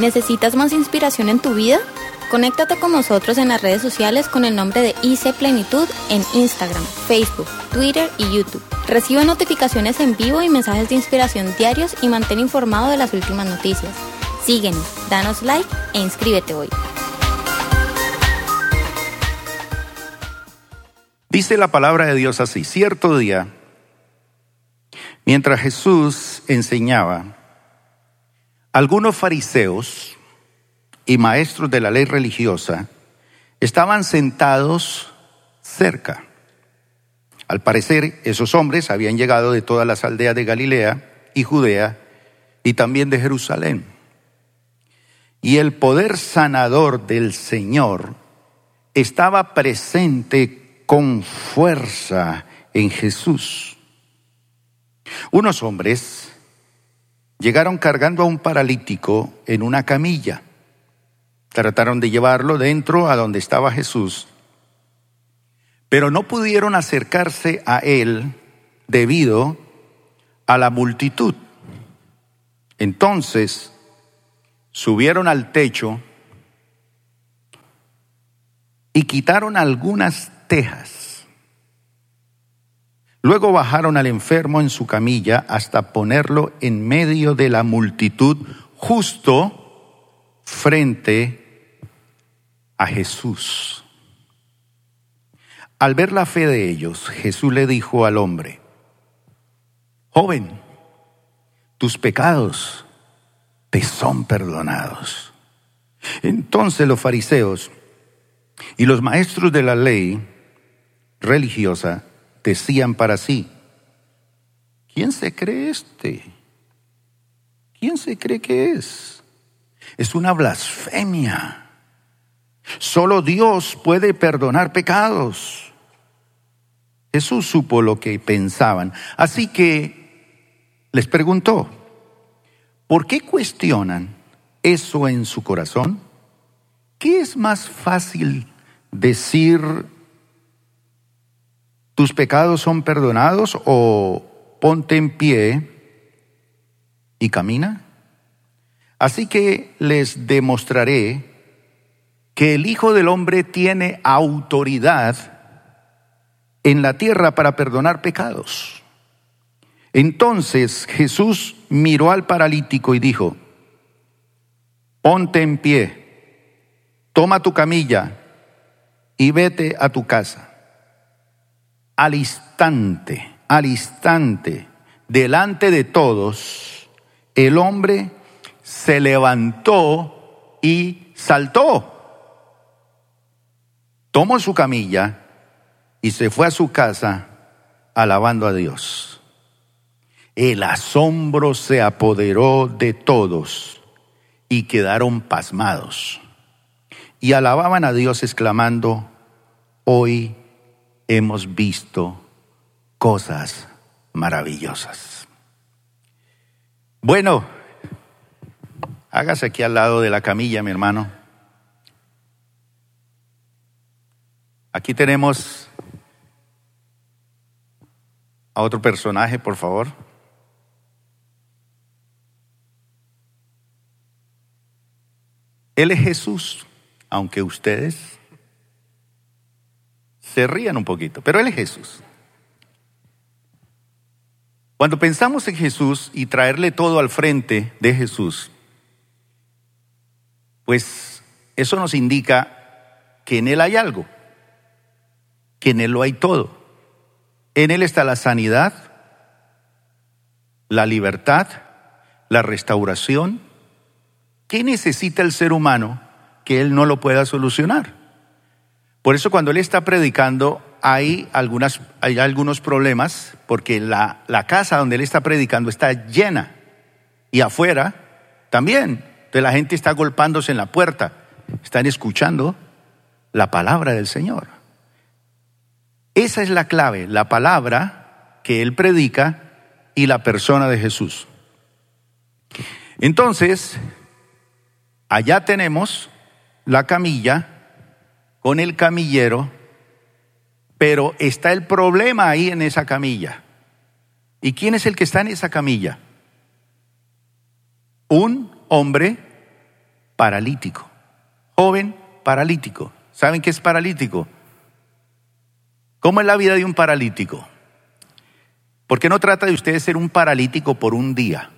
¿Necesitas más inspiración en tu vida? Conéctate con nosotros en las redes sociales con el nombre de IC Plenitud en Instagram, Facebook, Twitter y YouTube. Recibe notificaciones en vivo y mensajes de inspiración diarios y mantén informado de las últimas noticias. Síguenos, danos like e inscríbete hoy. Dice la palabra de Dios así, cierto día, mientras Jesús enseñaba, algunos fariseos y maestros de la ley religiosa estaban sentados cerca. Al parecer, esos hombres habían llegado de todas las aldeas de Galilea y Judea y también de Jerusalén. Y el poder sanador del Señor estaba presente con fuerza en Jesús. Unos hombres llegaron cargando a un paralítico en una camilla. Trataron de llevarlo dentro a donde estaba Jesús, pero no pudieron acercarse a él debido a la multitud. Entonces subieron al techo y quitaron algunas tejas. Luego bajaron al enfermo en su camilla hasta ponerlo en medio de la multitud justo frente a Jesús. Al ver la fe de ellos, Jesús le dijo al hombre, joven, tus pecados te son perdonados. Entonces los fariseos y los maestros de la ley religiosa decían para sí, ¿quién se cree este? ¿Quién se cree que es? Es una blasfemia. Solo Dios puede perdonar pecados. Jesús supo lo que pensaban, así que les preguntó, ¿por qué cuestionan eso en su corazón? ¿Qué es más fácil decir tus pecados son perdonados o ponte en pie y camina? Así que les demostraré que el Hijo del Hombre tiene autoridad en la tierra para perdonar pecados. Entonces Jesús miró al paralítico y dijo, ponte en pie, toma tu camilla y vete a tu casa. Al instante, al instante, delante de todos, el hombre se levantó y saltó. Tomó su camilla y se fue a su casa alabando a Dios. El asombro se apoderó de todos y quedaron pasmados. Y alababan a Dios exclamando, hoy hemos visto cosas maravillosas. Bueno, hágase aquí al lado de la camilla, mi hermano. Aquí tenemos a otro personaje, por favor. Él es Jesús, aunque ustedes se rían un poquito, pero Él es Jesús. Cuando pensamos en Jesús y traerle todo al frente de Jesús, pues eso nos indica que en Él hay algo, que en Él lo hay todo. En Él está la sanidad, la libertad, la restauración. ¿Qué necesita el ser humano que Él no lo pueda solucionar? Por eso cuando Él está predicando hay, hay algunos problemas, porque la, la casa donde Él está predicando está llena y afuera también. Entonces la gente está golpándose en la puerta, están escuchando la palabra del Señor. Esa es la clave, la palabra que Él predica y la persona de Jesús. Entonces, allá tenemos la camilla con el camillero, pero está el problema ahí en esa camilla. ¿Y quién es el que está en esa camilla? Un hombre paralítico. Joven paralítico. ¿Saben qué es paralítico? ¿Cómo es la vida de un paralítico? ¿Por qué no trata de usted ser un paralítico por un día,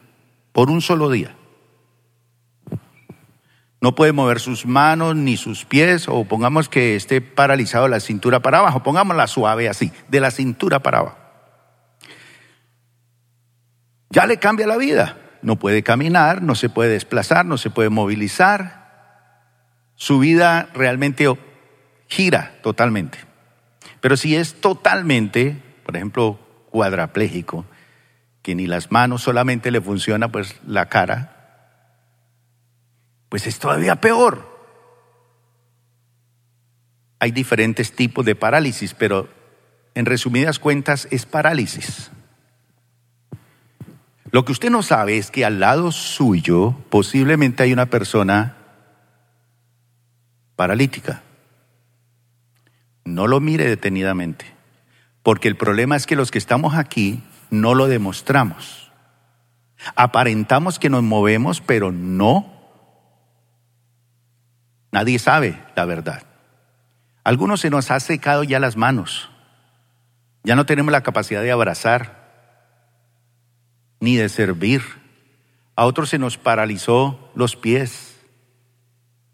por un solo día? No puede mover sus manos ni sus pies, o pongamos que esté paralizado la cintura para abajo, pongámosla suave así, de la cintura para abajo. Ya le cambia la vida. No puede caminar, no se puede desplazar, no se puede movilizar. Su vida realmente gira totalmente. Pero si es totalmente, por ejemplo, cuadraplégico, que ni las manos solamente le funciona, pues la cara, pues es todavía peor. Hay diferentes tipos de parálisis, pero en resumidas cuentas es parálisis. Lo que usted no sabe es que al lado suyo posiblemente hay una persona paralítica. No lo mire detenidamente, porque el problema es que los que estamos aquí no lo demostramos. Aparentamos que nos movemos, pero no. Nadie sabe la verdad. algunos se nos ha secado ya las manos. Ya no tenemos la capacidad de abrazar, ni de servir. A otros se nos paralizó los pies.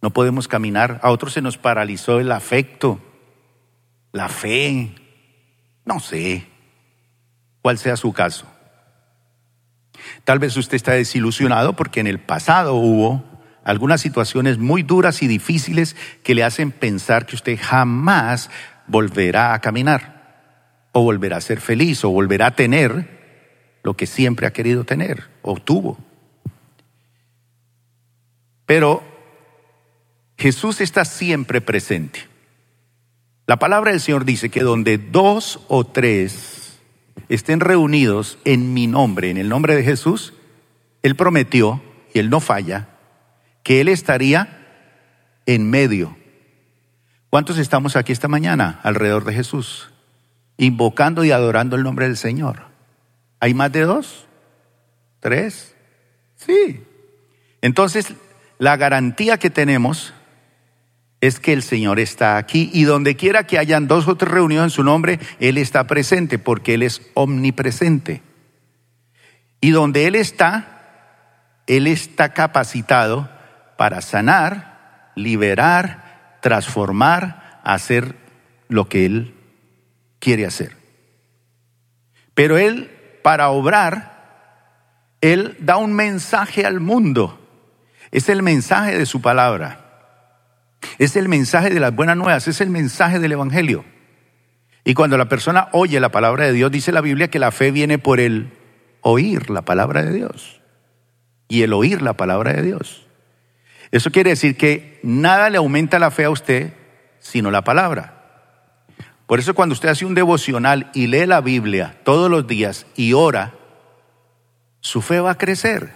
No podemos caminar. A otros se nos paralizó el afecto la fe, no sé cuál sea su caso. Tal vez usted está desilusionado porque en el pasado hubo algunas situaciones muy duras y difíciles que le hacen pensar que usted jamás volverá a caminar, o volverá a ser feliz, o volverá a tener lo que siempre ha querido tener, o tuvo. Pero Jesús está siempre presente. La palabra del Señor dice que donde dos o tres estén reunidos en mi nombre, en el nombre de Jesús, Él prometió, y Él no falla, que Él estaría en medio. ¿Cuántos estamos aquí esta mañana alrededor de Jesús? Invocando y adorando el nombre del Señor. ¿Hay más de dos? ¿Tres? Sí. Entonces, la garantía que tenemos es que el Señor está aquí y donde quiera que hayan dos o tres reunidos en su nombre, Él está presente porque Él es omnipresente. Y donde Él está, Él está capacitado para sanar, liberar, transformar, hacer lo que Él quiere hacer. Pero Él, para obrar, Él da un mensaje al mundo. Es el mensaje de su palabra. Es el mensaje de las buenas nuevas, es el mensaje del Evangelio. Y cuando la persona oye la palabra de Dios, dice la Biblia que la fe viene por el oír la palabra de Dios. Y el oír la palabra de Dios. Eso quiere decir que nada le aumenta la fe a usted sino la palabra. Por eso cuando usted hace un devocional y lee la Biblia todos los días y ora, su fe va a crecer.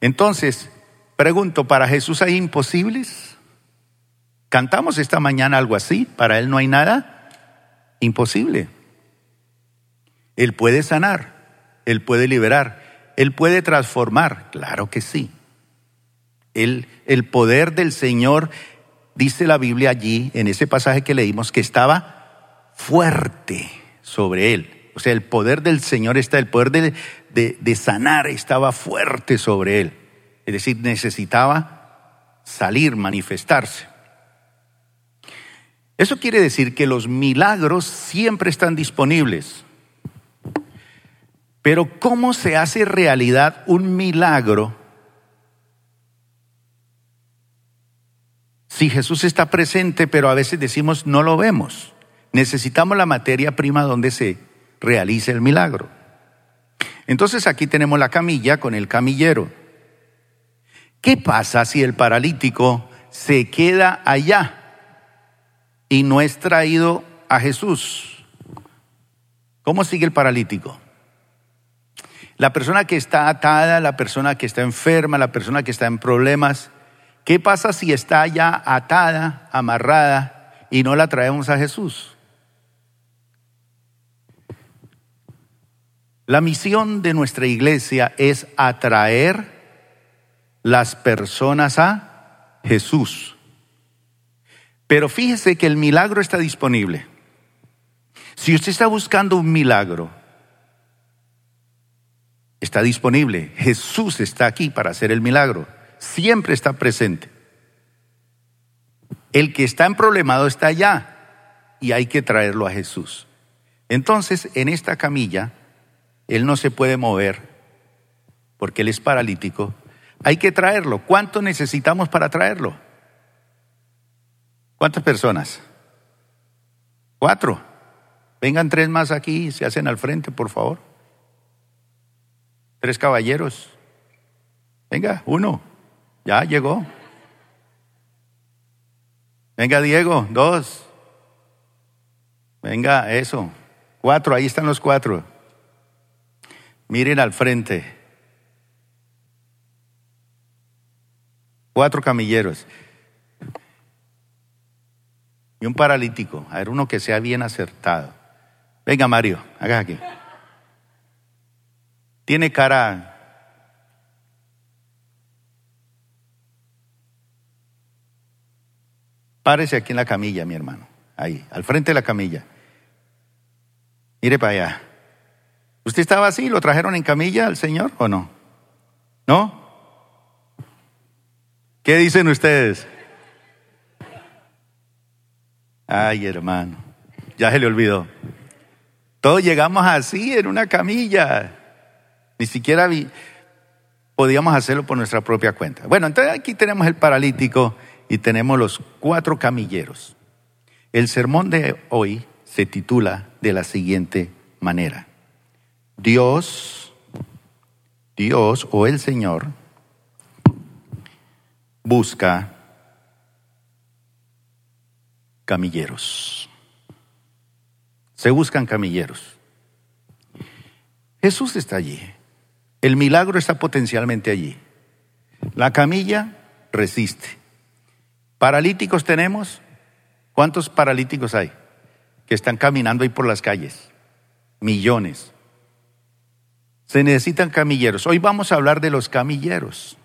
Entonces, pregunto, ¿para Jesús hay imposibles? Cantamos esta mañana algo así, para Él no hay nada imposible. Él puede sanar, Él puede liberar, Él puede transformar, claro que sí. El, poder del Señor, dice la Biblia allí, en ese pasaje que leímos, que estaba fuerte sobre Él. O sea, el poder del Señor está, el poder de, de, de sanar estaba fuerte sobre Él. Es decir, necesitaba salir, manifestarse. Eso quiere decir que los milagros siempre están disponibles. Pero ¿cómo se hace realidad un milagro si Jesús está presente, pero a veces decimos no lo vemos? Necesitamos la materia prima donde se realice el milagro. Entonces aquí tenemos la camilla con el camillero. ¿Qué pasa si el paralítico se queda allá? y no es traído a Jesús, ¿cómo sigue el paralítico? La persona que está atada, la persona que está enferma, la persona que está en problemas, ¿qué pasa si está ya atada, amarrada y no la traemos a Jesús? La misión de nuestra iglesia es atraer las personas a Jesús. Pero fíjese que el milagro está disponible. Si usted está buscando un milagro, está disponible. Jesús está aquí para hacer el milagro. Siempre está presente. El que está en problemado está allá y hay que traerlo a Jesús. Entonces, en esta camilla, él no se puede mover porque él es paralítico. Hay que traerlo. ¿Cuánto necesitamos para traerlo? ¿Cuántas personas? Cuatro. Vengan tres más aquí se hacen al frente, por favor. Tres caballeros. Venga, uno. Ya llegó. Venga, Diego, dos. Venga, eso. Cuatro, ahí están los cuatro. Miren al frente. Cuatro camilleros. Y un paralítico. A ver, uno que sea bien acertado. Venga, Mario, haga aquí. Tiene cara. Párese aquí en la camilla, mi hermano. Ahí, al frente de la camilla. Mire para allá. ¿Usted estaba así? ¿Lo trajeron en camilla al Señor o no? ¿No? ¿Qué dicen ustedes? Ay, hermano, ya se le olvidó. Todos llegamos así, en una camilla. Ni siquiera podíamos hacerlo por nuestra propia cuenta. Bueno, entonces aquí tenemos el paralítico y tenemos los cuatro camilleros. El sermón de hoy se titula de la siguiente manera. Dios, Dios o el Señor busca camilleros. Se buscan camilleros. Jesús está allí. El milagro está potencialmente allí. La camilla resiste. Paralíticos tenemos. ¿Cuántos paralíticos hay que están caminando ahí por las calles? Millones. Se necesitan camilleros. Hoy vamos a hablar de los camilleros.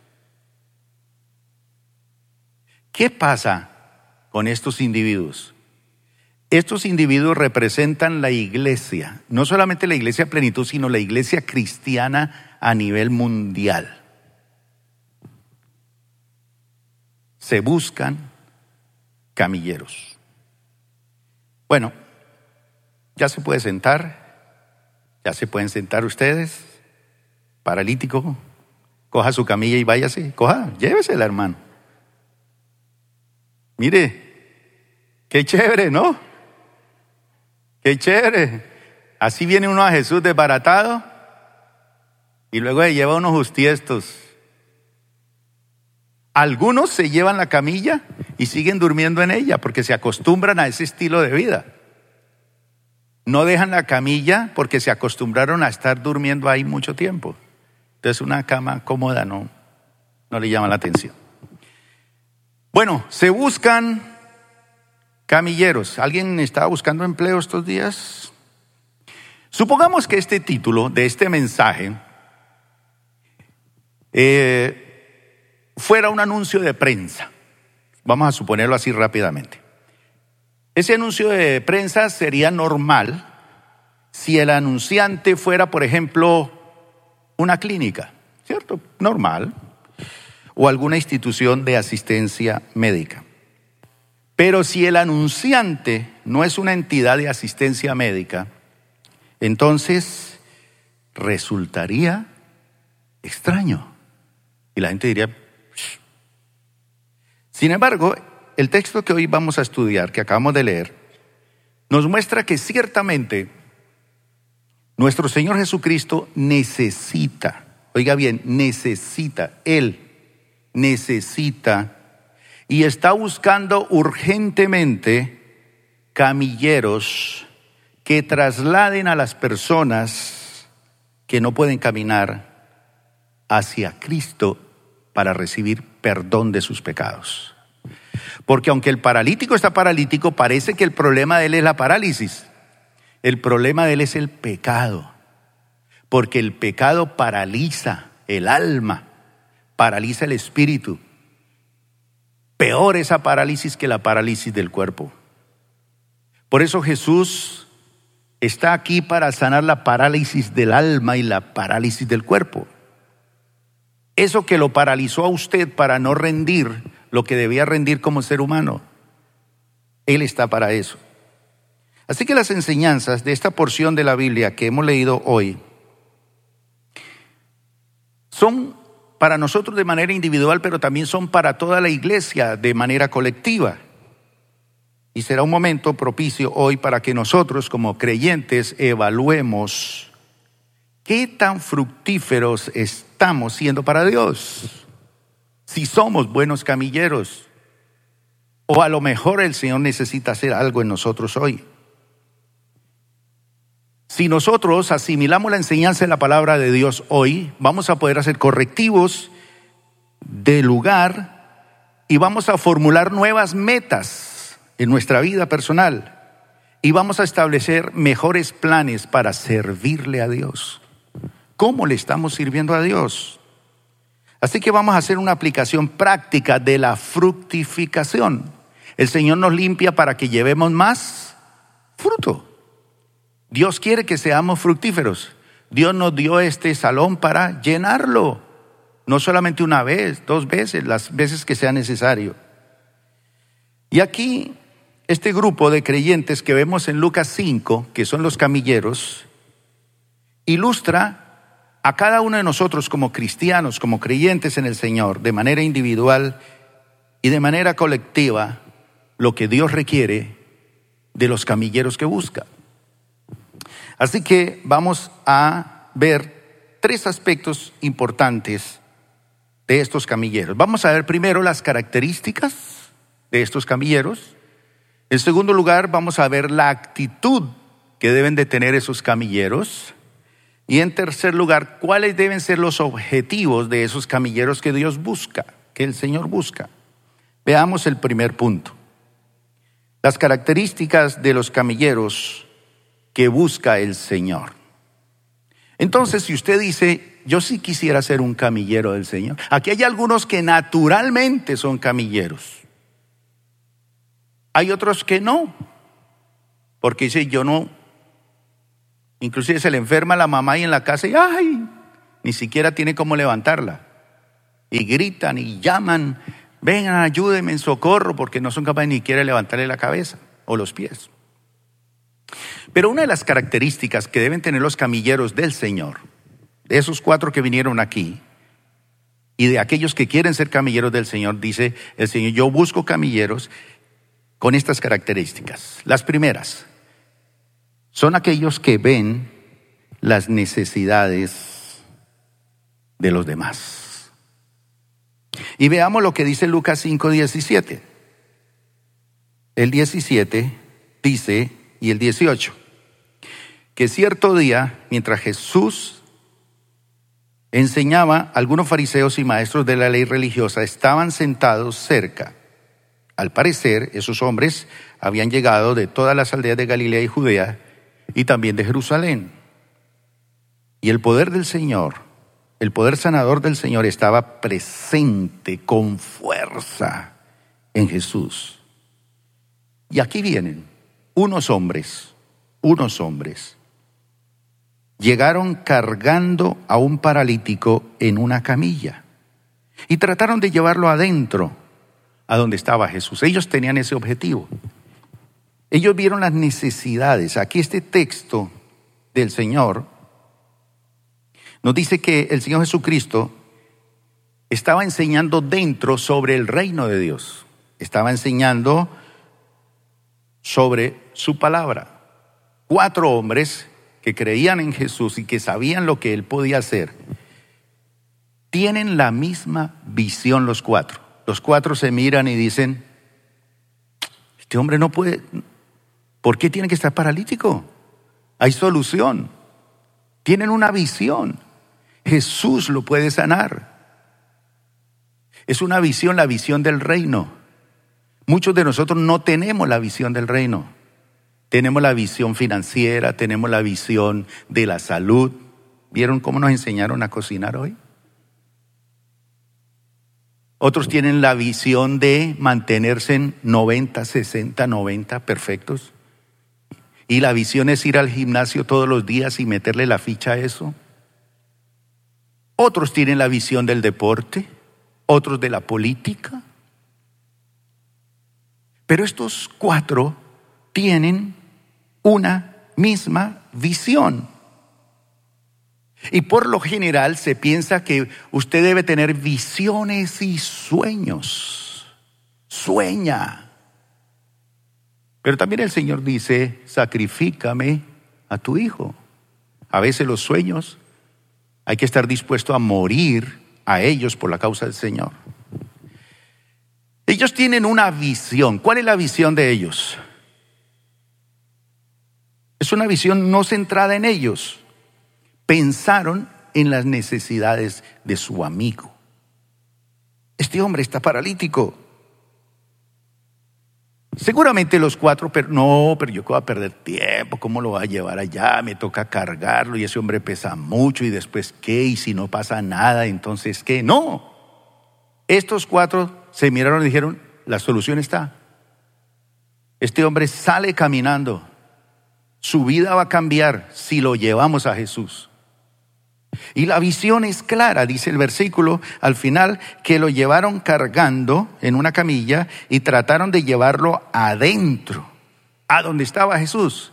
¿Qué pasa con estos individuos? Estos individuos representan la iglesia, no solamente la iglesia plenitud, sino la iglesia cristiana a nivel mundial. Se buscan camilleros. Bueno, ya se puede sentar, ya se pueden sentar ustedes, paralítico, coja su camilla y váyase, coja, llévesela hermano. Mire, qué chévere, ¿no? Qué chévere. Así viene uno a Jesús desbaratado y luego se lleva unos justiestos. Algunos se llevan la camilla y siguen durmiendo en ella porque se acostumbran a ese estilo de vida. No dejan la camilla porque se acostumbraron a estar durmiendo ahí mucho tiempo. Entonces una cama cómoda no, no le llama la atención. Bueno, se buscan camilleros. ¿Alguien estaba buscando empleo estos días? Supongamos que este título de este mensaje eh, fuera un anuncio de prensa. Vamos a suponerlo así rápidamente. Ese anuncio de prensa sería normal si el anunciante fuera, por ejemplo, una clínica, ¿cierto? Normal o alguna institución de asistencia médica. Pero si el anunciante no es una entidad de asistencia médica, entonces resultaría extraño. Y la gente diría, sin embargo, el texto que hoy vamos a estudiar, que acabamos de leer, nos muestra que ciertamente nuestro Señor Jesucristo necesita, oiga bien, necesita, Él necesita y está buscando urgentemente camilleros que trasladen a las personas que no pueden caminar hacia Cristo para recibir perdón de sus pecados. Porque aunque el paralítico está paralítico, parece que el problema de él es la parálisis. El problema de él es el pecado. Porque el pecado paraliza el alma paraliza el espíritu. Peor esa parálisis que la parálisis del cuerpo. Por eso Jesús está aquí para sanar la parálisis del alma y la parálisis del cuerpo. Eso que lo paralizó a usted para no rendir lo que debía rendir como ser humano. Él está para eso. Así que las enseñanzas de esta porción de la Biblia que hemos leído hoy son para nosotros de manera individual, pero también son para toda la iglesia de manera colectiva. Y será un momento propicio hoy para que nosotros como creyentes evaluemos qué tan fructíferos estamos siendo para Dios. Si somos buenos camilleros. O a lo mejor el Señor necesita hacer algo en nosotros hoy. Si nosotros asimilamos la enseñanza de la palabra de Dios hoy, vamos a poder hacer correctivos de lugar y vamos a formular nuevas metas en nuestra vida personal y vamos a establecer mejores planes para servirle a Dios. ¿Cómo le estamos sirviendo a Dios? Así que vamos a hacer una aplicación práctica de la fructificación. El Señor nos limpia para que llevemos más fruto. Dios quiere que seamos fructíferos. Dios nos dio este salón para llenarlo. No solamente una vez, dos veces, las veces que sea necesario. Y aquí este grupo de creyentes que vemos en Lucas 5, que son los camilleros, ilustra a cada uno de nosotros como cristianos, como creyentes en el Señor, de manera individual y de manera colectiva, lo que Dios requiere de los camilleros que busca. Así que vamos a ver tres aspectos importantes de estos camilleros. Vamos a ver primero las características de estos camilleros. En segundo lugar, vamos a ver la actitud que deben de tener esos camilleros. Y en tercer lugar, cuáles deben ser los objetivos de esos camilleros que Dios busca, que el Señor busca. Veamos el primer punto. Las características de los camilleros que busca el Señor. Entonces, si usted dice, yo sí quisiera ser un camillero del Señor, aquí hay algunos que naturalmente son camilleros. Hay otros que no, porque dice, yo no, inclusive se le enferma la mamá y en la casa y ay, ni siquiera tiene cómo levantarla. Y gritan y llaman, vengan, ayúdenme en socorro, porque no son capaces ni siquiera de levantarle la cabeza o los pies. Pero una de las características que deben tener los camilleros del Señor, de esos cuatro que vinieron aquí, y de aquellos que quieren ser camilleros del Señor, dice el Señor, yo busco camilleros con estas características. Las primeras son aquellos que ven las necesidades de los demás. Y veamos lo que dice Lucas 5, 17. El 17 dice, y el 18, que cierto día, mientras Jesús enseñaba, algunos fariseos y maestros de la ley religiosa estaban sentados cerca al parecer, esos hombres habían llegado de todas las aldeas de Galilea y Judea y también de Jerusalén. Y el poder del Señor, el poder sanador del Señor estaba presente con fuerza en Jesús. Y aquí vienen unos hombres, unos hombres, llegaron cargando a un paralítico en una camilla y trataron de llevarlo adentro a donde estaba Jesús. Ellos tenían ese objetivo. Ellos vieron las necesidades. Aquí este texto del Señor nos dice que el Señor Jesucristo estaba enseñando dentro sobre el reino de Dios. Estaba enseñando sobre su palabra. Cuatro hombres que creían en Jesús y que sabían lo que él podía hacer, tienen la misma visión los cuatro. Los cuatro se miran y dicen, este hombre no puede, ¿por qué tiene que estar paralítico? Hay solución. Tienen una visión. Jesús lo puede sanar. Es una visión, la visión del reino. Muchos de nosotros no tenemos la visión del reino. Tenemos la visión financiera, tenemos la visión de la salud. ¿Vieron cómo nos enseñaron a cocinar hoy? Otros tienen la visión de mantenerse en 90, 60, 90 perfectos. Y la visión es ir al gimnasio todos los días y meterle la ficha a eso. Otros tienen la visión del deporte, otros de la política. Pero estos cuatro tienen una misma visión. Y por lo general se piensa que usted debe tener visiones y sueños. Sueña. Pero también el Señor dice, sacrifícame a tu hijo. A veces los sueños hay que estar dispuesto a morir a ellos por la causa del Señor. Ellos tienen una visión. ¿Cuál es la visión de ellos? Es una visión no centrada en ellos. Pensaron en las necesidades de su amigo. Este hombre está paralítico. Seguramente los cuatro, pero no, pero yo voy a perder tiempo, ¿cómo lo va a llevar allá? Me toca cargarlo y ese hombre pesa mucho y después qué, y si no pasa nada, entonces qué. No, estos cuatro se miraron y dijeron, la solución está. Este hombre sale caminando, su vida va a cambiar si lo llevamos a Jesús. Y la visión es clara, dice el versículo al final, que lo llevaron cargando en una camilla y trataron de llevarlo adentro, a donde estaba Jesús,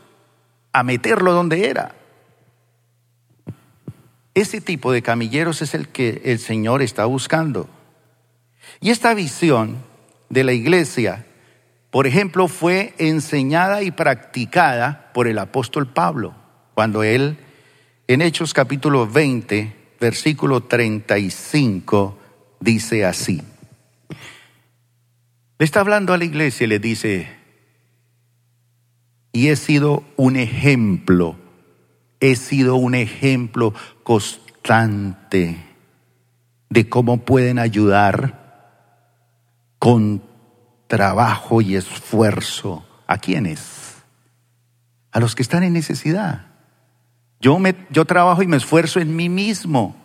a meterlo donde era. Ese tipo de camilleros es el que el Señor está buscando. Y esta visión de la iglesia, por ejemplo, fue enseñada y practicada por el apóstol Pablo, cuando él en Hechos capítulo 20, versículo 35, dice así. Le está hablando a la iglesia y le dice, y he sido un ejemplo, he sido un ejemplo constante de cómo pueden ayudar con trabajo y esfuerzo. ¿A quiénes? A los que están en necesidad. Yo, me, yo trabajo y me esfuerzo en mí mismo,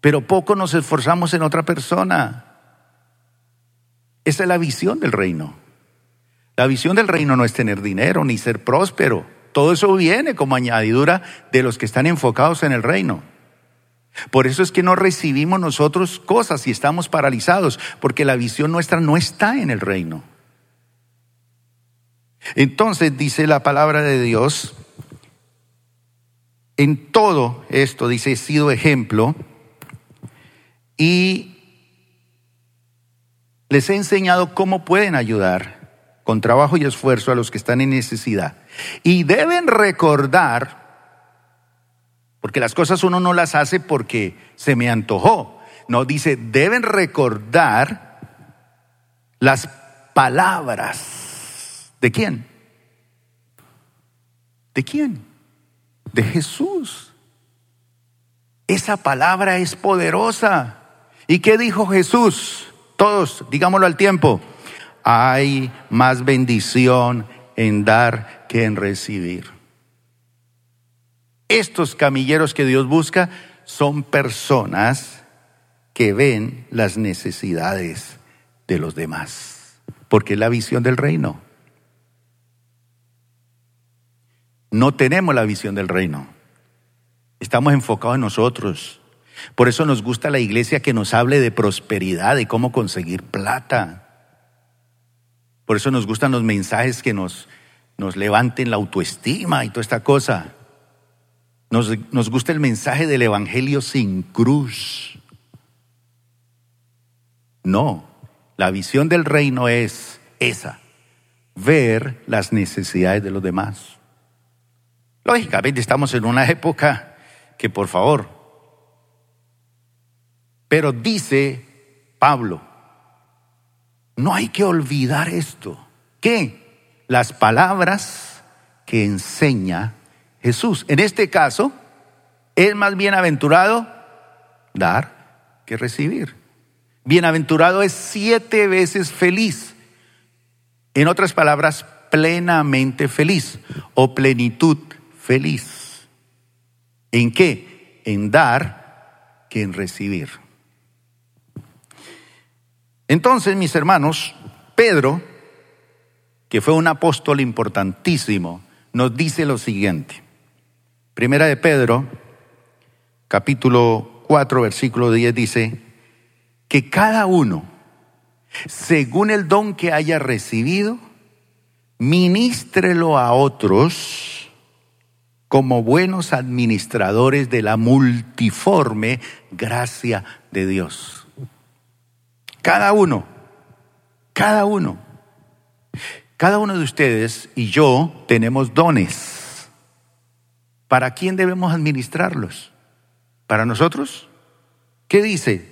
pero poco nos esforzamos en otra persona. Esa es la visión del reino. La visión del reino no es tener dinero ni ser próspero. Todo eso viene como añadidura de los que están enfocados en el reino. Por eso es que no recibimos nosotros cosas y estamos paralizados, porque la visión nuestra no está en el reino. Entonces dice la palabra de Dios en todo esto, dice, he sido ejemplo y les he enseñado cómo pueden ayudar con trabajo y esfuerzo a los que están en necesidad. Y deben recordar, porque las cosas uno no las hace porque se me antojó, no, dice, deben recordar las palabras. ¿De quién? ¿De quién? De Jesús. Esa palabra es poderosa. ¿Y qué dijo Jesús? Todos, digámoslo al tiempo. Hay más bendición en dar que en recibir. Estos camilleros que Dios busca son personas que ven las necesidades de los demás, porque es la visión del reino. No tenemos la visión del reino. Estamos enfocados en nosotros. Por eso nos gusta la iglesia que nos hable de prosperidad, de cómo conseguir plata. Por eso nos gustan los mensajes que nos, nos levanten la autoestima y toda esta cosa. Nos, nos gusta el mensaje del Evangelio sin cruz. No, la visión del reino es esa, ver las necesidades de los demás. Lógicamente estamos en una época que por favor, pero dice Pablo, no hay que olvidar esto, que las palabras que enseña Jesús, en este caso, es más bienaventurado dar que recibir. Bienaventurado es siete veces feliz. En otras palabras, plenamente feliz o plenitud feliz. ¿En qué? En dar que en recibir. Entonces, mis hermanos, Pedro, que fue un apóstol importantísimo, nos dice lo siguiente. Primera de Pedro, capítulo 4, versículo 10 dice, que cada uno, según el don que haya recibido, ministrelo a otros como buenos administradores de la multiforme gracia de Dios. Cada uno, cada uno, cada uno de ustedes y yo tenemos dones. ¿Para quién debemos administrarlos? ¿Para nosotros? ¿Qué dice?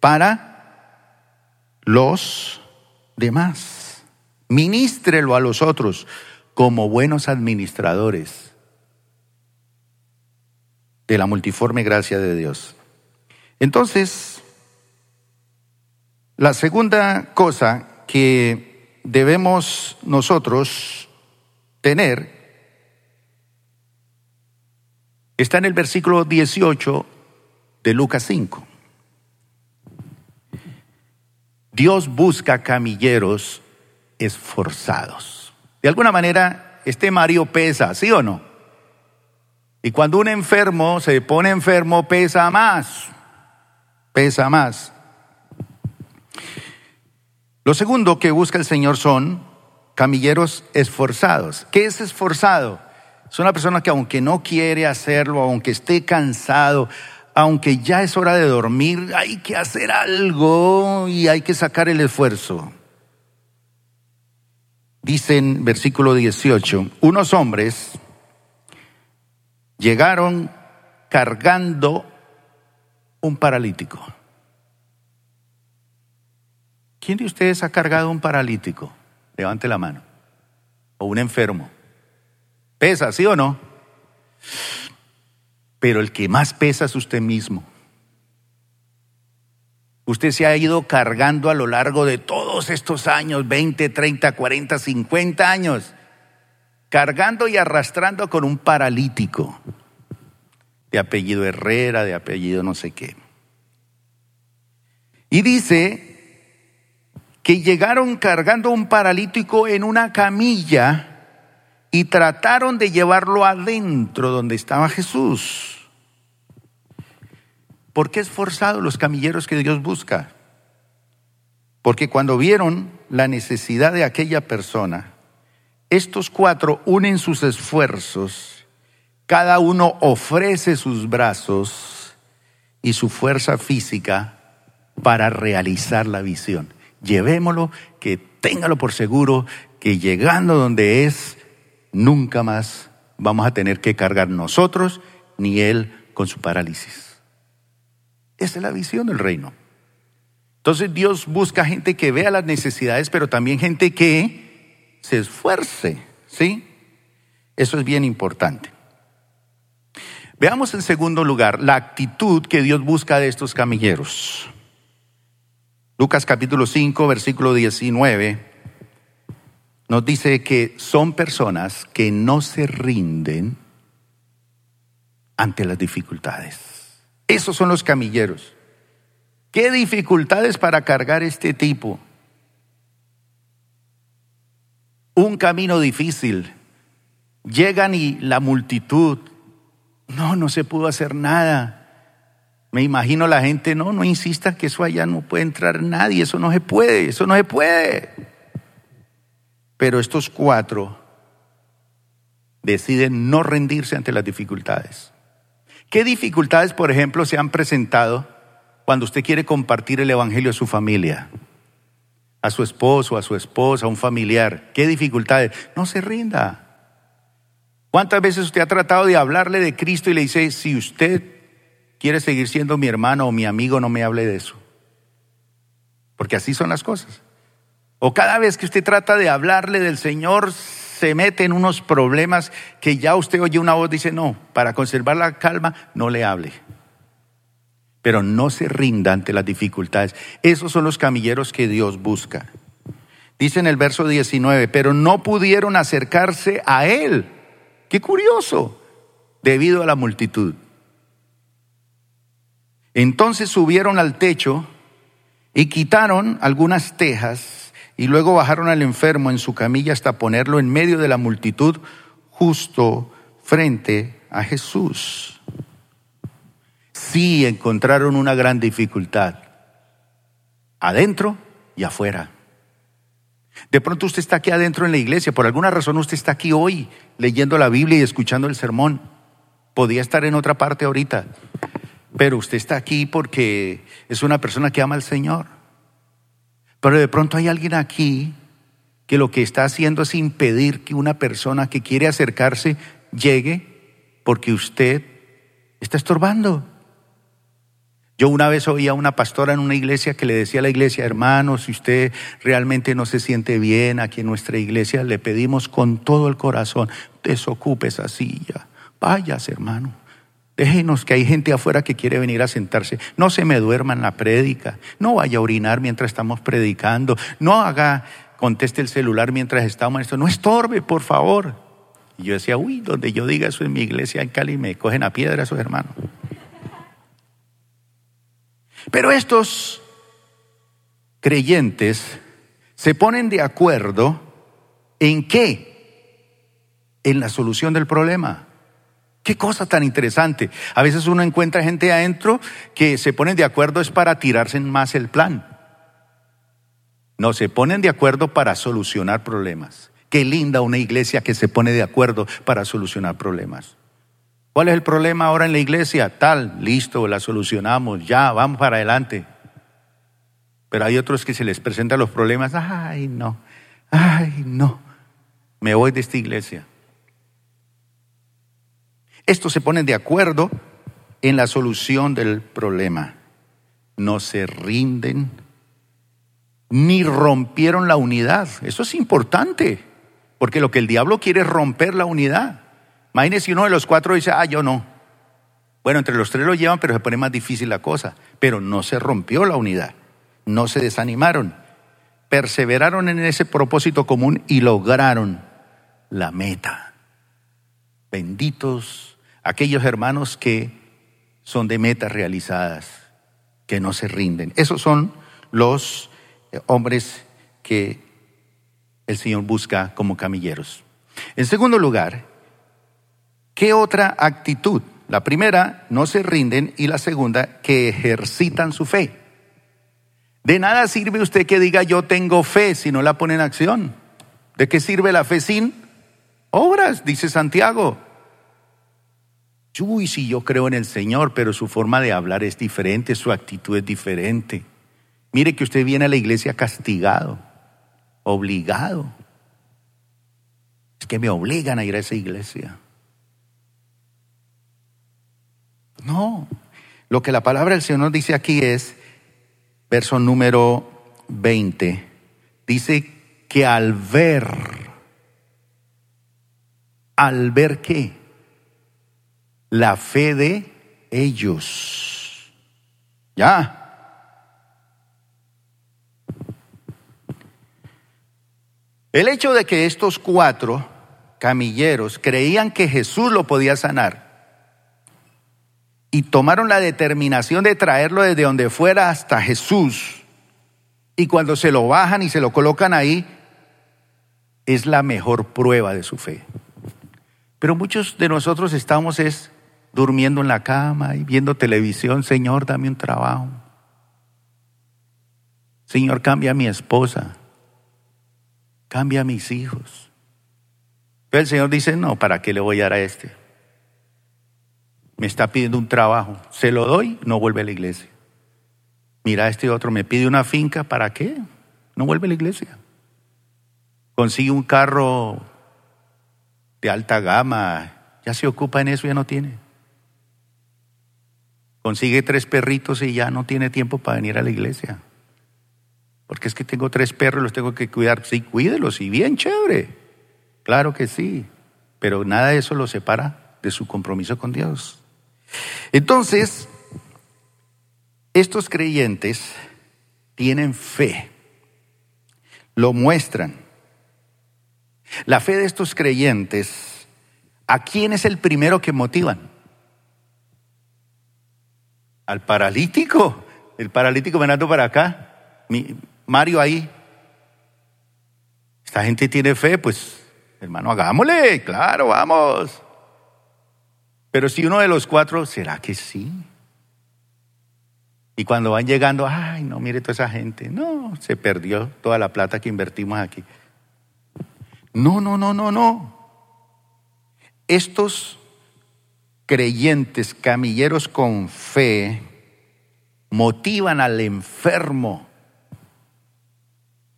Para los demás. Ministrelo a los otros como buenos administradores de la multiforme gracia de Dios. Entonces, la segunda cosa que debemos nosotros tener está en el versículo 18 de Lucas 5. Dios busca camilleros esforzados. De alguna manera, este Mario pesa, ¿sí o no? Y cuando un enfermo se pone enfermo, pesa más, pesa más. Lo segundo que busca el Señor son camilleros esforzados. ¿Qué es esforzado? Es una persona que aunque no quiere hacerlo, aunque esté cansado, aunque ya es hora de dormir, hay que hacer algo y hay que sacar el esfuerzo. Dice en versículo 18, unos hombres llegaron cargando un paralítico. ¿Quién de ustedes ha cargado un paralítico? Levante la mano. O un enfermo. ¿Pesa, sí o no? Pero el que más pesa es usted mismo. Usted se ha ido cargando a lo largo de todos estos años, 20, 30, 40, 50 años, cargando y arrastrando con un paralítico de apellido Herrera, de apellido no sé qué. Y dice que llegaron cargando un paralítico en una camilla y trataron de llevarlo adentro donde estaba Jesús. ¿Por qué esforzados los camilleros que Dios busca? Porque cuando vieron la necesidad de aquella persona, estos cuatro unen sus esfuerzos, cada uno ofrece sus brazos y su fuerza física para realizar la visión llevémoslo, que téngalo por seguro, que llegando donde es, nunca más vamos a tener que cargar nosotros ni él con su parálisis. Esa es la visión del reino. Entonces Dios busca gente que vea las necesidades, pero también gente que se esfuerce, ¿sí? Eso es bien importante. Veamos en segundo lugar la actitud que Dios busca de estos camilleros. Lucas capítulo 5, versículo 19, nos dice que son personas que no se rinden ante las dificultades. Esos son los camilleros. ¿Qué dificultades para cargar este tipo? Un camino difícil. Llegan y la multitud. No, no se pudo hacer nada. Me imagino la gente, no, no insista que eso allá no puede entrar nadie, eso no se puede, eso no se puede. Pero estos cuatro deciden no rendirse ante las dificultades. ¿Qué dificultades, por ejemplo, se han presentado cuando usted quiere compartir el Evangelio a su familia? A su esposo, a su esposa, a un familiar. ¿Qué dificultades? No se rinda. ¿Cuántas veces usted ha tratado de hablarle de Cristo y le dice, si usted quiere seguir siendo mi hermano o mi amigo, no me hable de eso. Porque así son las cosas. O cada vez que usted trata de hablarle del Señor, se mete en unos problemas que ya usted oye una voz, dice, no, para conservar la calma, no le hable. Pero no se rinda ante las dificultades. Esos son los camilleros que Dios busca. Dice en el verso 19, pero no pudieron acercarse a Él. Qué curioso, debido a la multitud. Entonces subieron al techo Y quitaron algunas tejas y luego bajaron al enfermo en su camilla hasta ponerlo en medio de la multitud justo frente a Jesús. Sí encontraron una gran dificultad, adentro y afuera. De pronto usted está aquí adentro en la iglesia, por alguna razón usted está aquí hoy leyendo la Biblia y escuchando el sermón. Podía estar en otra parte ahorita, pero usted está aquí porque es una persona que ama al Señor. Pero de pronto hay alguien aquí que lo que está haciendo es impedir que una persona que quiere acercarse llegue porque usted está estorbando. Yo una vez oí a una pastora en una iglesia que le decía a la iglesia, hermano, si usted realmente no se siente bien aquí en nuestra iglesia, le pedimos con todo el corazón, desocupe esa silla. Váyase, hermano. Déjenos que hay gente afuera que quiere venir a sentarse. No se me duerma en la prédica. No vaya a orinar mientras estamos predicando. No haga, conteste el celular mientras estamos en esto. No estorbe, por favor. Y yo decía, uy, donde yo diga eso en mi iglesia en Cali me cogen a piedra esos hermanos. Pero estos creyentes se ponen de acuerdo en qué? En la solución del problema. Qué cosa tan interesante. A veces uno encuentra gente adentro que se ponen de acuerdo es para tirarse más el plan. No, se ponen de acuerdo para solucionar problemas. Qué linda una iglesia que se pone de acuerdo para solucionar problemas. ¿Cuál es el problema ahora en la iglesia? Tal, listo, la solucionamos, ya, vamos para adelante. Pero hay otros que se les presentan los problemas, ay, no, ay, no, me voy de esta iglesia. Estos se ponen de acuerdo en la solución del problema. No se rinden ni rompieron la unidad. Eso es importante, porque lo que el diablo quiere es romper la unidad. Imagínese si uno de los cuatro dice, ah, yo no. Bueno, entre los tres lo llevan, pero se pone más difícil la cosa. Pero no se rompió la unidad, no se desanimaron, perseveraron en ese propósito común y lograron la meta. Benditos aquellos hermanos que son de metas realizadas, que no se rinden. Esos son los eh, hombres que el Señor busca como camilleros. En segundo lugar, ¿Qué otra actitud? La primera, no se rinden y la segunda, que ejercitan su fe. De nada sirve usted que diga yo tengo fe si no la pone en acción. ¿De qué sirve la fe sin obras? Dice Santiago. Uy, sí, yo creo en el Señor, pero su forma de hablar es diferente, su actitud es diferente. Mire que usted viene a la iglesia castigado, obligado. Es que me obligan a ir a esa iglesia. No, lo que la palabra del Señor dice aquí es, verso número 20, dice que al ver, al ver qué, la fe de ellos, ya. El hecho de que estos cuatro camilleros creían que Jesús lo podía sanar y tomaron la determinación de traerlo desde donde fuera hasta Jesús. Y cuando se lo bajan y se lo colocan ahí, es la mejor prueba de su fe. Pero muchos de nosotros estamos es durmiendo en la cama y viendo televisión, Señor, dame un trabajo. Señor, cambia a mi esposa. Cambia a mis hijos. Pero el Señor dice, no, ¿para qué le voy a dar a este? Me está pidiendo un trabajo, se lo doy, no vuelve a la iglesia. Mira, este otro me pide una finca, ¿para qué? No vuelve a la iglesia. Consigue un carro de alta gama, ya se ocupa en eso, ya no tiene. Consigue tres perritos y ya no tiene tiempo para venir a la iglesia. Porque es que tengo tres perros, los tengo que cuidar. Sí, cuídelos y bien chévere. Claro que sí. Pero nada de eso lo separa de su compromiso con Dios. Entonces, estos creyentes tienen fe, lo muestran. La fe de estos creyentes, ¿a quién es el primero que motivan? Al paralítico. El paralítico venando para acá. Mario ahí. Esta gente tiene fe, pues hermano, hagámosle, claro, vamos. Pero si uno de los cuatro, ¿será que sí? Y cuando van llegando, ay, no, mire toda esa gente, no, se perdió toda la plata que invertimos aquí. No, no, no, no, no. Estos creyentes, camilleros con fe, motivan al enfermo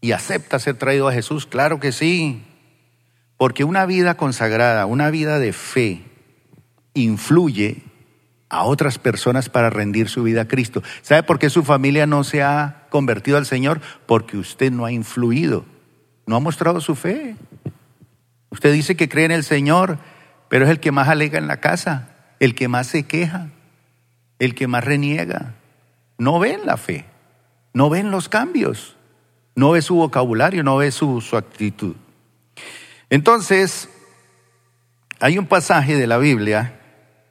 y acepta ser traído a Jesús. Claro que sí. Porque una vida consagrada, una vida de fe, influye a otras personas para rendir su vida a Cristo. ¿Sabe por qué su familia no se ha convertido al Señor? Porque usted no ha influido, no ha mostrado su fe. Usted dice que cree en el Señor, pero es el que más alega en la casa, el que más se queja, el que más reniega. No ven la fe, no ven los cambios, no ve su vocabulario, no ve su, su actitud. Entonces, hay un pasaje de la Biblia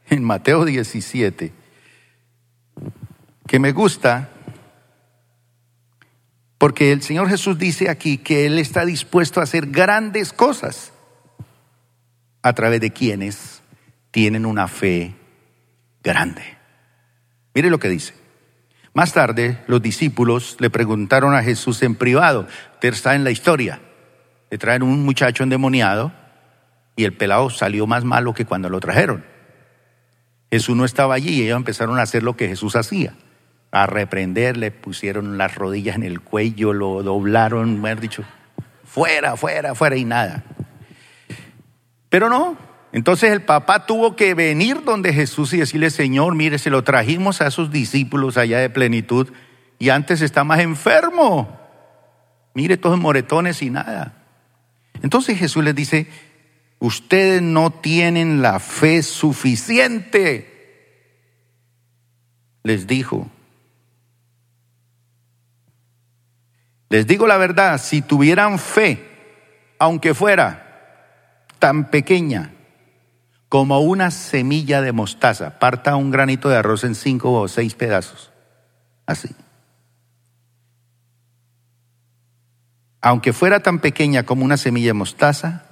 en Mateo 17 que me gusta porque el Señor Jesús dice aquí que Él está dispuesto a hacer grandes cosas a través de quienes tienen una fe grande. Mire lo que dice. Más tarde, los discípulos le preguntaron a Jesús en privado, usted en la historia, le traen un muchacho endemoniado y el pelado salió más malo que cuando lo trajeron. Jesús no estaba allí y ellos empezaron a hacer lo que Jesús hacía, a reprenderle, pusieron las rodillas en el cuello, lo doblaron, me dicho, fuera, fuera, fuera y nada. Pero no, entonces el papá tuvo que venir donde Jesús y decirle, Señor, mire, se lo trajimos a sus discípulos allá de plenitud y antes está más enfermo. Mire todos moretones y nada. Entonces Jesús les dice, ustedes no tienen la fe suficiente. Les dijo, les digo la verdad, si tuvieran fe, aunque fuera tan pequeña como una semilla de mostaza, parta un granito de arroz en cinco o seis pedazos, así. aunque fuera tan pequeña como una semilla de mostaza,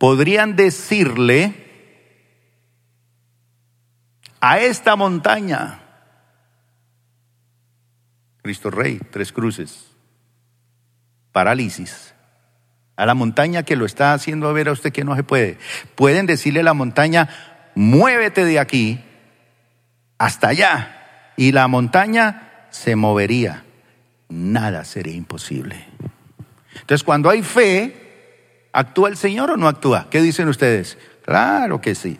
podrían decirle a esta montaña, Cristo Rey, tres cruces, parálisis, a la montaña que lo está haciendo ver a usted que no se puede. Pueden decirle a la montaña, muévete de aquí hasta allá, y la montaña se movería. Nada sería imposible. Entonces, cuando hay fe, ¿actúa el Señor o no actúa? ¿Qué dicen ustedes? Claro que sí.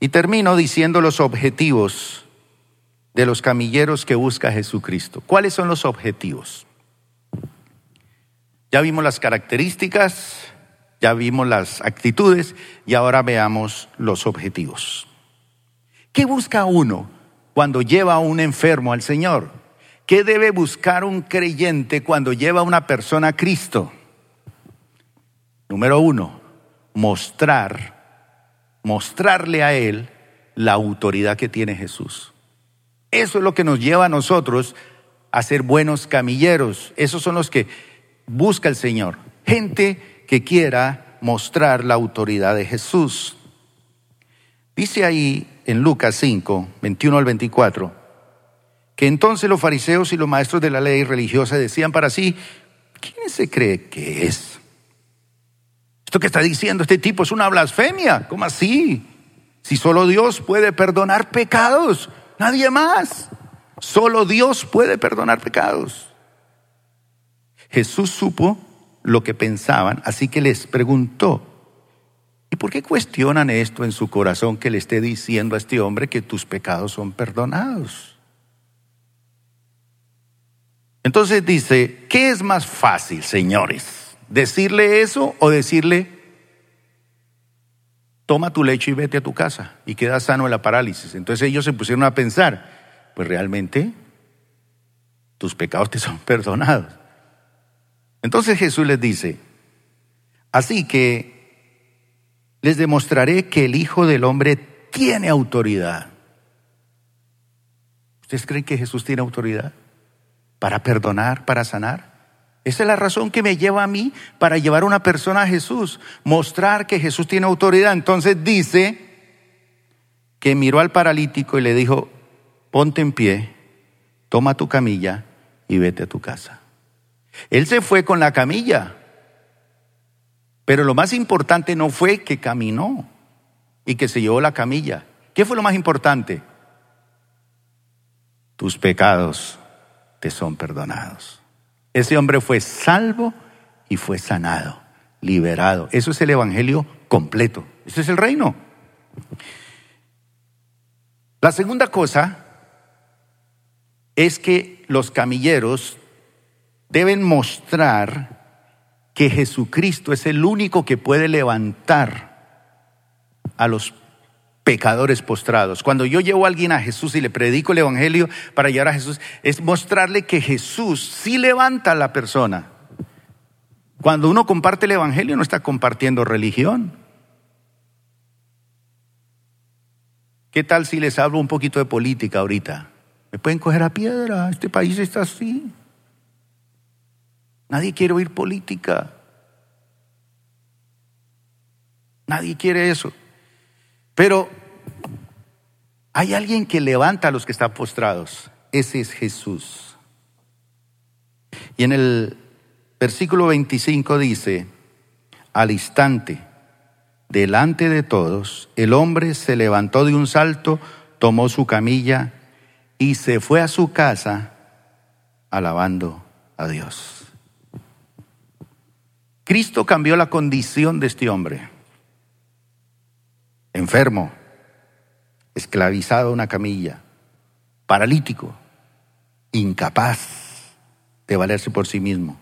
Y termino diciendo los objetivos de los camilleros que busca Jesucristo. ¿Cuáles son los objetivos? Ya vimos las características, ya vimos las actitudes y ahora veamos los objetivos. ¿Qué busca uno cuando lleva a un enfermo al Señor? ¿Qué debe buscar un creyente cuando lleva a una persona a Cristo? Número uno, mostrar, mostrarle a Él la autoridad que tiene Jesús. Eso es lo que nos lleva a nosotros a ser buenos camilleros. Esos son los que busca el Señor. Gente que quiera mostrar la autoridad de Jesús. Dice ahí en Lucas 5, 21 al 24 que entonces los fariseos y los maestros de la ley religiosa decían para sí, ¿quién se cree que es? Esto que está diciendo este tipo es una blasfemia, ¿cómo así? Si solo Dios puede perdonar pecados, nadie más. Solo Dios puede perdonar pecados. Jesús supo lo que pensaban, así que les preguntó, ¿y por qué cuestionan esto en su corazón que le esté diciendo a este hombre que tus pecados son perdonados? Entonces dice, ¿qué es más fácil, señores? ¿Decirle eso o decirle, toma tu leche y vete a tu casa y queda sano de la parálisis? Entonces ellos se pusieron a pensar, pues realmente tus pecados te son perdonados. Entonces Jesús les dice, así que les demostraré que el Hijo del Hombre tiene autoridad. ¿Ustedes creen que Jesús tiene autoridad? para perdonar, para sanar. Esa es la razón que me lleva a mí para llevar a una persona a Jesús, mostrar que Jesús tiene autoridad. Entonces dice que miró al paralítico y le dijo, ponte en pie, toma tu camilla y vete a tu casa. Él se fue con la camilla, pero lo más importante no fue que caminó y que se llevó la camilla. ¿Qué fue lo más importante? Tus pecados te son perdonados. Ese hombre fue salvo y fue sanado, liberado. Eso es el Evangelio completo. Eso es el reino. La segunda cosa es que los camilleros deben mostrar que Jesucristo es el único que puede levantar a los pecadores postrados. Cuando yo llevo a alguien a Jesús y le predico el Evangelio para llegar a Jesús, es mostrarle que Jesús sí levanta a la persona. Cuando uno comparte el Evangelio no está compartiendo religión. ¿Qué tal si les hablo un poquito de política ahorita? Me pueden coger a piedra, este país está así. Nadie quiere oír política. Nadie quiere eso. Pero hay alguien que levanta a los que están postrados. Ese es Jesús. Y en el versículo 25 dice, al instante, delante de todos, el hombre se levantó de un salto, tomó su camilla y se fue a su casa alabando a Dios. Cristo cambió la condición de este hombre enfermo, esclavizado a una camilla, paralítico, incapaz de valerse por sí mismo,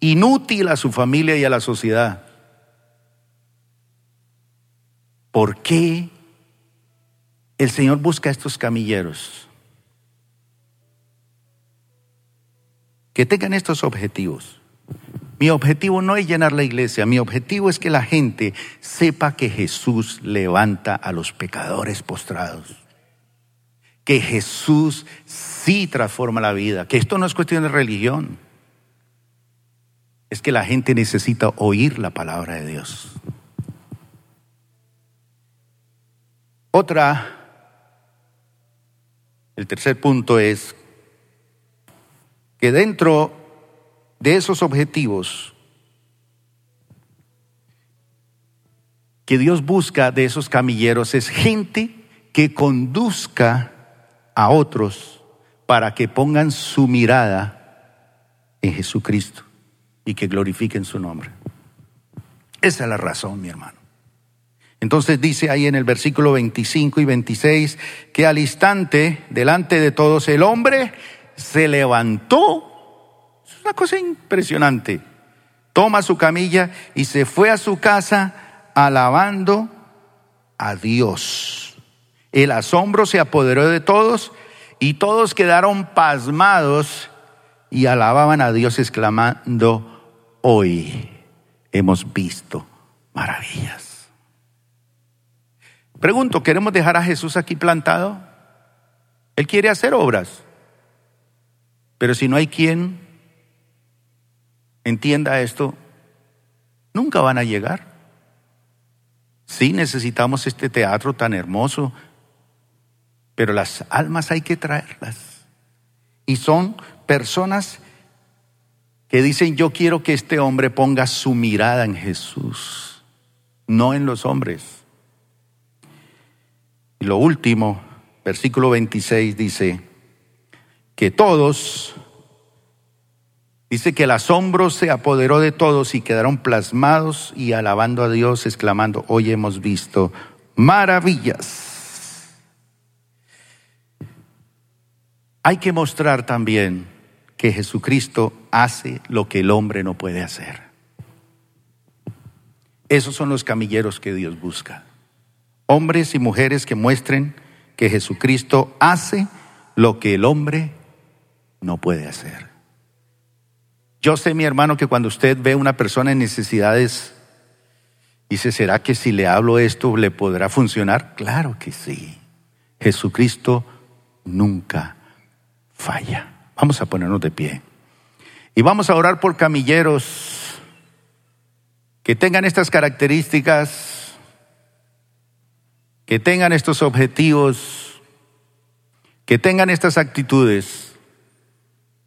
inútil a su familia y a la sociedad. ¿Por qué el Señor busca a estos camilleros? Que tengan estos objetivos. Mi objetivo no es llenar la iglesia, mi objetivo es que la gente sepa que Jesús levanta a los pecadores postrados. Que Jesús sí transforma la vida, que esto no es cuestión de religión. Es que la gente necesita oír la palabra de Dios. Otra, el tercer punto es que dentro de esos objetivos que Dios busca de esos camilleros es gente que conduzca a otros para que pongan su mirada en Jesucristo y que glorifiquen su nombre. Esa es la razón, mi hermano. Entonces dice ahí en el versículo 25 y 26 que al instante, delante de todos, el hombre se levantó es una cosa impresionante. Toma su camilla y se fue a su casa alabando a Dios. El asombro se apoderó de todos y todos quedaron pasmados y alababan a Dios exclamando, hoy hemos visto maravillas. Pregunto, ¿queremos dejar a Jesús aquí plantado? Él quiere hacer obras, pero si no hay quien entienda esto, nunca van a llegar. Sí necesitamos este teatro tan hermoso, pero las almas hay que traerlas. Y son personas que dicen, yo quiero que este hombre ponga su mirada en Jesús, no en los hombres. Y lo último, versículo 26 dice, que todos Dice que el asombro se apoderó de todos y quedaron plasmados y alabando a Dios, exclamando, hoy hemos visto maravillas. Hay que mostrar también que Jesucristo hace lo que el hombre no puede hacer. Esos son los camilleros que Dios busca. Hombres y mujeres que muestren que Jesucristo hace lo que el hombre no puede hacer. Yo sé, mi hermano, que cuando usted ve a una persona en necesidades, dice, ¿será que si le hablo esto le podrá funcionar? Claro que sí. Jesucristo nunca falla. Vamos a ponernos de pie. Y vamos a orar por camilleros que tengan estas características, que tengan estos objetivos, que tengan estas actitudes.